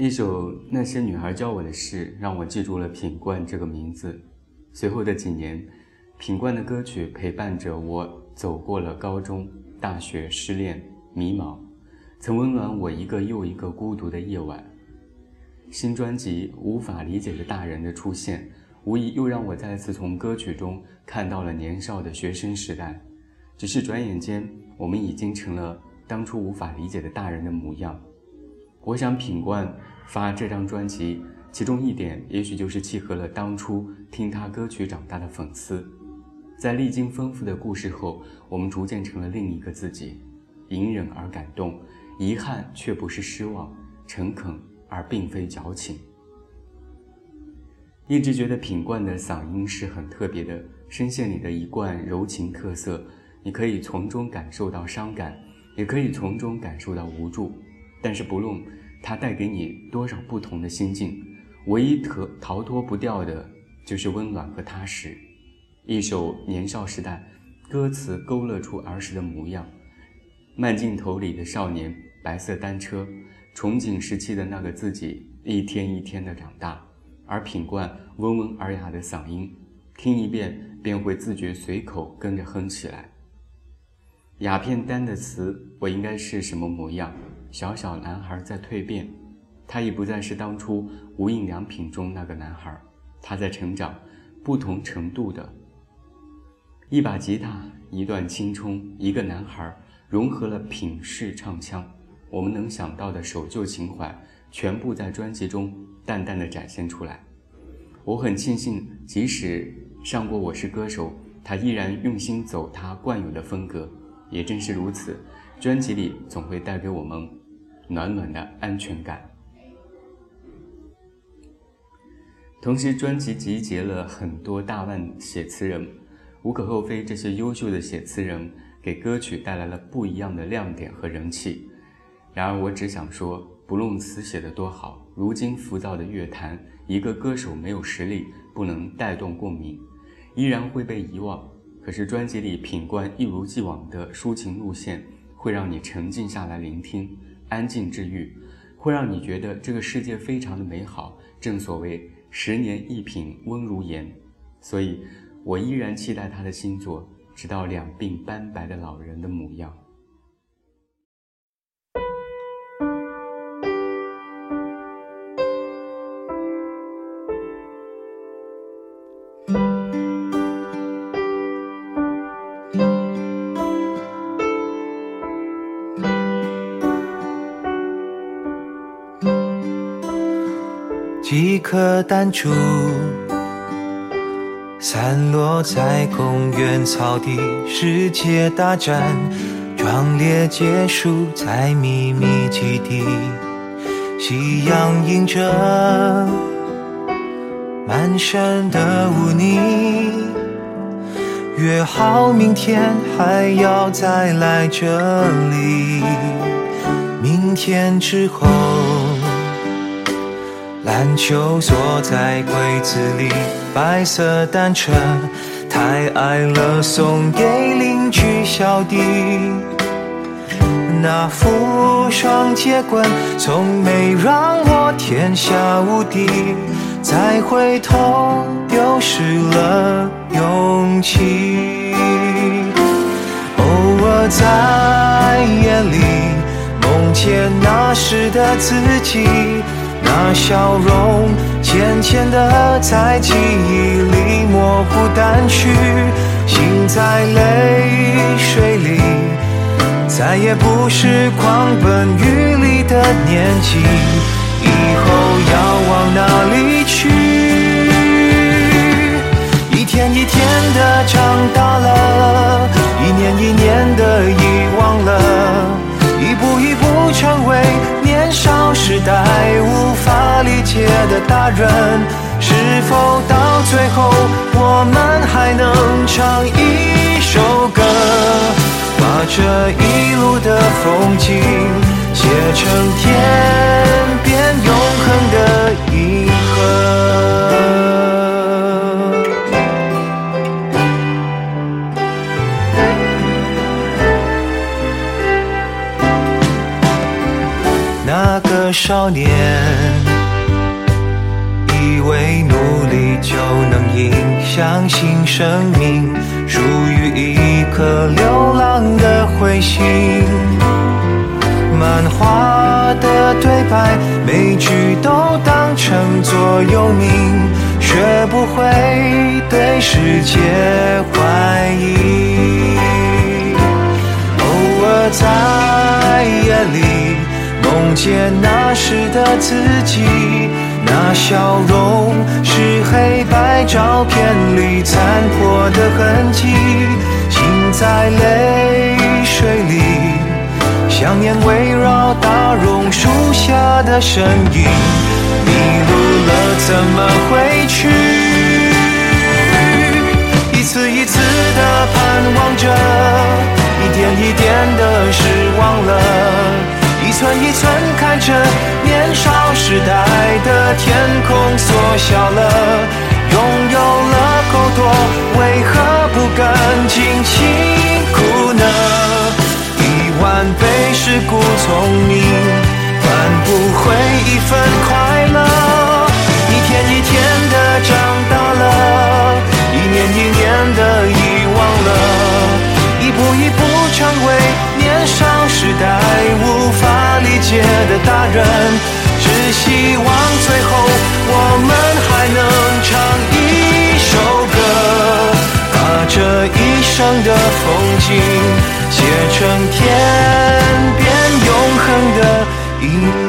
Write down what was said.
一首《那些女孩教我的事》让我记住了品冠这个名字。随后的几年，品冠的歌曲陪伴着我走过了高中、大学、失恋、迷茫，曾温暖我一个又一个孤独的夜晚。新专辑《无法理解的大人》的出现，无疑又让我再次从歌曲中看到了年少的学生时代。只是转眼间，我们已经成了当初无法理解的大人的模样。我想品冠发这张专辑，其中一点也许就是契合了当初听他歌曲长大的粉丝。在历经丰富的故事后，我们逐渐成了另一个自己，隐忍而感动，遗憾却不是失望，诚恳而并非矫情。一直觉得品冠的嗓音是很特别的，声线里的一贯柔情特色，你可以从中感受到伤感，也可以从中感受到无助。但是不论它带给你多少不同的心境，唯一逃逃脱不掉的，就是温暖和踏实。一首年少时代，歌词勾勒出儿时的模样，慢镜头里的少年，白色单车，憧憬时期的那个自己，一天一天的长大。而品冠温文尔雅的嗓音，听一遍便会自觉随口跟着哼起来。鸦片丹的词，我应该是什么模样？小小男孩在蜕变，他已不再是当初无印良品中那个男孩，他在成长，不同程度的。一把吉他，一段青春，一个男孩，融合了品式唱腔，我们能想到的守旧情怀，全部在专辑中淡淡的展现出来。我很庆幸，即使上过《我是歌手》，他依然用心走他惯有的风格。也正是如此，专辑里总会带给我们。暖暖的安全感。同时，专辑集结了很多大腕写词人，无可厚非，这些优秀的写词人给歌曲带来了不一样的亮点和人气。然而，我只想说，不论词写得多好，如今浮躁的乐坛，一个歌手没有实力，不能带动共鸣，依然会被遗忘。可是，专辑里品冠一如既往的抒情路线，会让你沉静下来聆听。安静治愈，会让你觉得这个世界非常的美好。正所谓十年一品温如言，所以我依然期待他的新作，直到两鬓斑白的老人的模样。几颗弹珠散落在公园草地，世界大战壮烈结束在秘密基地。夕阳映着满山的污泥，约好明天还要再来这里。明天之后。篮球锁在柜子里，白色单车太矮了，送给邻居小弟。那副双截棍从没让我天下无敌，再回头丢失了勇气。偶尔在夜里梦见那时的自己。那笑容渐渐地在记忆里模糊淡去，心在泪水里，再也不是狂奔雨里的年纪。以后要往哪里去？一天一天的长大了，一年一年理解的大人，是否到最后我们还能唱一首歌，把这一路的风景写成天边永恒的银河？那个少年，就能影响新生命属于一颗流浪的彗星。漫画的对白，每句都当成座右铭，学不会对世界怀疑。偶尔在夜里梦见那时的自己，那笑容是黑白照片里残破的痕迹，浸在泪水里。想念围绕大榕树下的身影，迷路了怎么回去？一次一次的盼望着，一点一点的失望了，一寸一寸看着年少时代的天空缩小了，拥有了够多，为何不敢尽情哭呢？万倍是故聪明，换不回一份快乐。一天一天的长大了，一年一年的遗忘了，一步一步成为年少时代无法理解的大人。只希望最后的风景。写成天边永恒的影。